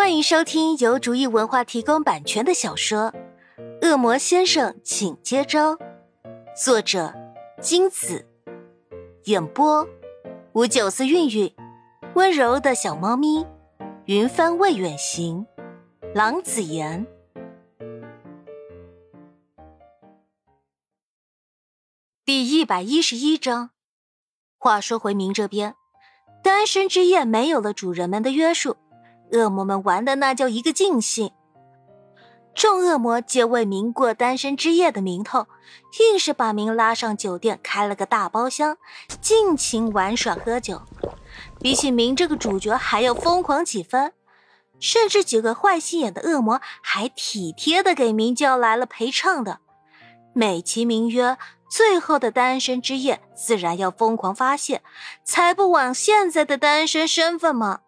欢迎收听由竹意文化提供版权的小说《恶魔先生，请接招》，作者金子，演播吴九思韵韵，温柔的小猫咪，云帆未远行，郎子言。第一百一十一章。话说回明这边，单身之夜没有了主人们的约束，恶魔们玩的那叫一个尽兴。众恶魔皆为明过单身之夜的名头，硬是把明拉上酒店，开了个大包厢，尽情玩耍喝酒。比起明这个主角还要疯狂几分，甚至几个坏心眼的恶魔还体贴的给明叫来了陪唱的，美其名曰。最后的单身之夜，自然要疯狂发泄，才不枉现在的单身身份吗？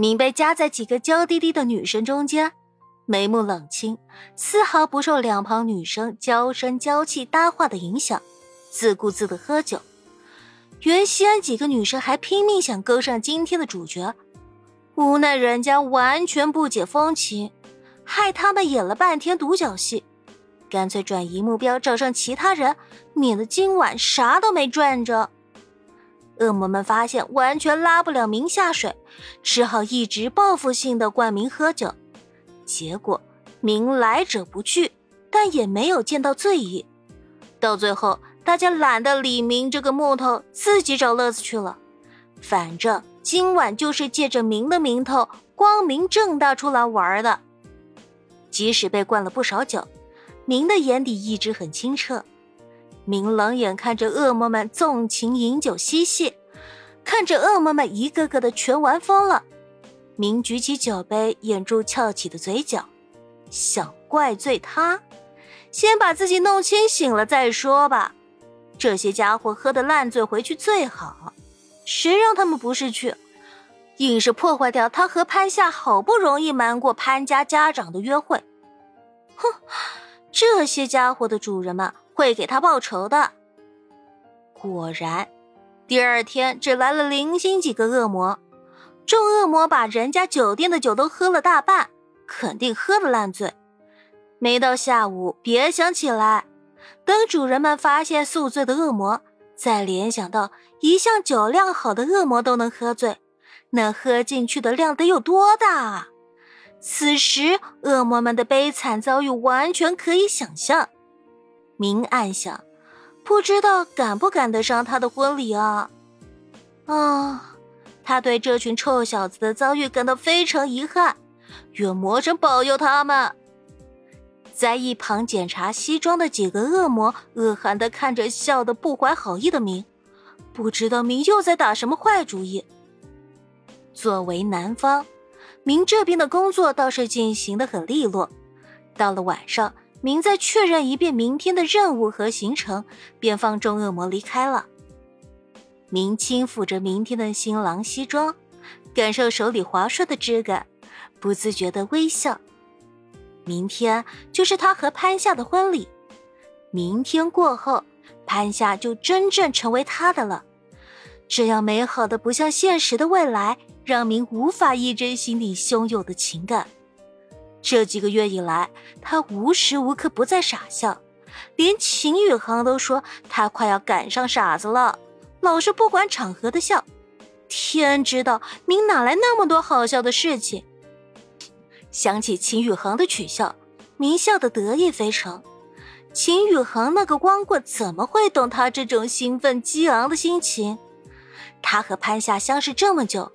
明被夹在几个娇滴滴的女生中间，眉目冷清，丝毫不受两旁女生娇声娇气搭话的影响，自顾自的喝酒。原先几个女生还拼命想勾上今天的主角，无奈人家完全不解风情，害他们演了半天独角戏。干脆转移目标，找上其他人，免得今晚啥都没赚着。恶魔们发现完全拉不了明下水，只好一直报复性的灌明喝酒。结果明来者不拒，但也没有见到醉意。到最后，大家懒得理明这个木头，自己找乐子去了。反正今晚就是借着明的名头，光明正大出来玩的。即使被灌了不少酒。明的眼底一直很清澈，明冷眼看着恶魔们纵情饮酒嬉戏，看着恶魔们一个个的全玩疯了。明举起酒杯，掩住翘起的嘴角，想怪罪他，先把自己弄清醒了再说吧。这些家伙喝得烂醉回去最好，谁让他们不是去，硬是破坏掉他和潘夏好不容易瞒过潘家家长的约会。哼！这些家伙的主人们会给他报仇的。果然，第二天只来了零星几个恶魔。众恶魔把人家酒店的酒都喝了大半，肯定喝得烂醉。没到下午，别想起来。等主人们发现宿醉的恶魔，再联想到一向酒量好的恶魔都能喝醉，那喝进去的量得有多大啊！此时，恶魔们的悲惨遭遇完全可以想象。明暗想，不知道赶不赶得上他的婚礼啊？啊，他对这群臭小子的遭遇感到非常遗憾，愿魔神保佑他们。在一旁检查西装的几个恶魔恶寒的看着笑得不怀好意的明，不知道明又在打什么坏主意。作为男方。明这边的工作倒是进行的很利落。到了晚上，明再确认一遍明天的任务和行程，便放众恶魔离开了。明轻抚着明天的新郎西装，感受手里滑顺的质感，不自觉的微笑。明天就是他和潘夏的婚礼，明天过后，潘夏就真正成为他的了。这样美好的不像现实的未来。让明无法抑制心底汹涌的情感。这几个月以来，他无时无刻不在傻笑，连秦宇航都说他快要赶上傻子了，老是不管场合的笑。天知道明哪来那么多好笑的事情。想起秦宇航的取笑，明笑得得意非常。秦宇航那个光棍怎么会懂他这种兴奋激昂的心情？他和潘夏相识这么久。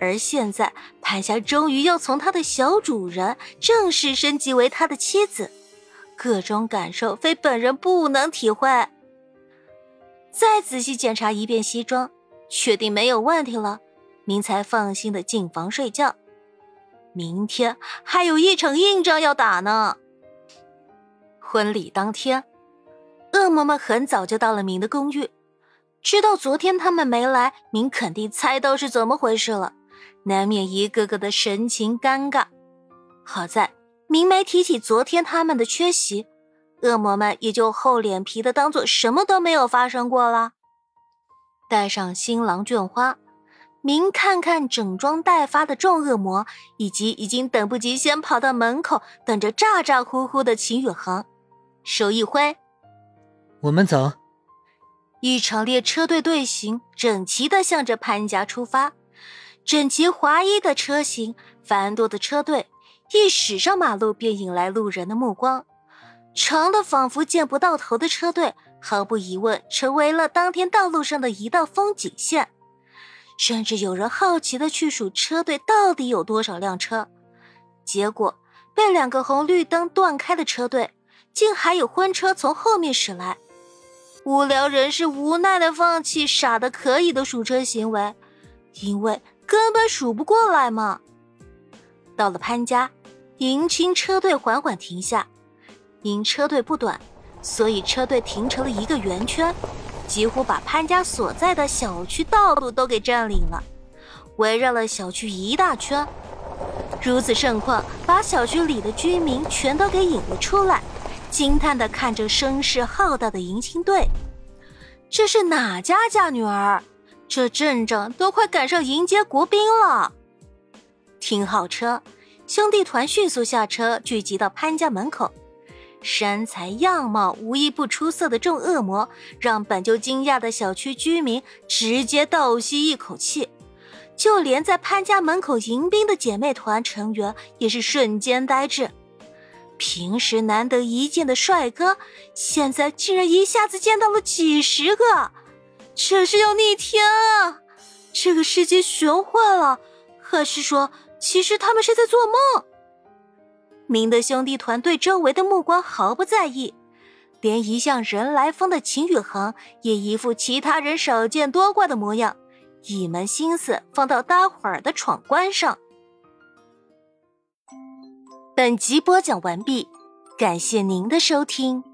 而现在，潘霞终于要从他的小主人正式升级为他的妻子，各种感受非本人不能体会。再仔细检查一遍西装，确定没有问题了，明才放心的进房睡觉。明天还有一场硬仗要打呢。婚礼当天，恶魔们很早就到了明的公寓，知道昨天他们没来，明肯定猜到是怎么回事了。难免一个个的神情尴尬。好在明没提起昨天他们的缺席，恶魔们也就厚脸皮的当做什么都没有发生过了。带上新郎绢花，明看看整装待发的众恶魔，以及已经等不及先跑到门口等着咋咋呼呼的秦宇恒，手一挥，我们走。一场列车队队形整齐的向着潘家出发，整齐划一的车型，繁多的车队，一驶上马路便引来路人的目光。长的仿佛见不到头的车队，毫无疑问成为了当天道路上的一道风景线。甚至有人好奇的去数车队到底有多少辆车，结果被两个红绿灯断开的车队，竟还有婚车从后面驶来。无聊人士无奈的放弃傻的可以的数车行为，因为根本数不过来嘛。到了潘家，迎亲车队缓缓停下。因车队不短，所以车队停成了一个圆圈，几乎把潘家所在的小区道路都给占领了，围绕了小区一大圈。如此盛况，把小区里的居民全都给引了出来，惊叹的看着声势浩大的迎亲队。这是哪家嫁女儿？这阵仗都快赶上迎接国宾了。停好车，兄弟团迅速下车，聚集到潘家门口。身材样貌无一不出色的众恶魔，让本就惊讶的小区居民直接倒吸一口气，就连在潘家门口迎宾的姐妹团成员也是瞬间呆滞。平时难得一见的帅哥，现在竟然一下子见到了几十个，这是要逆天啊！这个世界玄幻了，还是说，其实他们是在做梦？明的兄弟团对周围的目光毫不在意，连一向人来疯的秦宇恒也一副其他人少见多怪的模样，一门心思放到待会儿的闯关上。本集播讲完毕，感谢您的收听。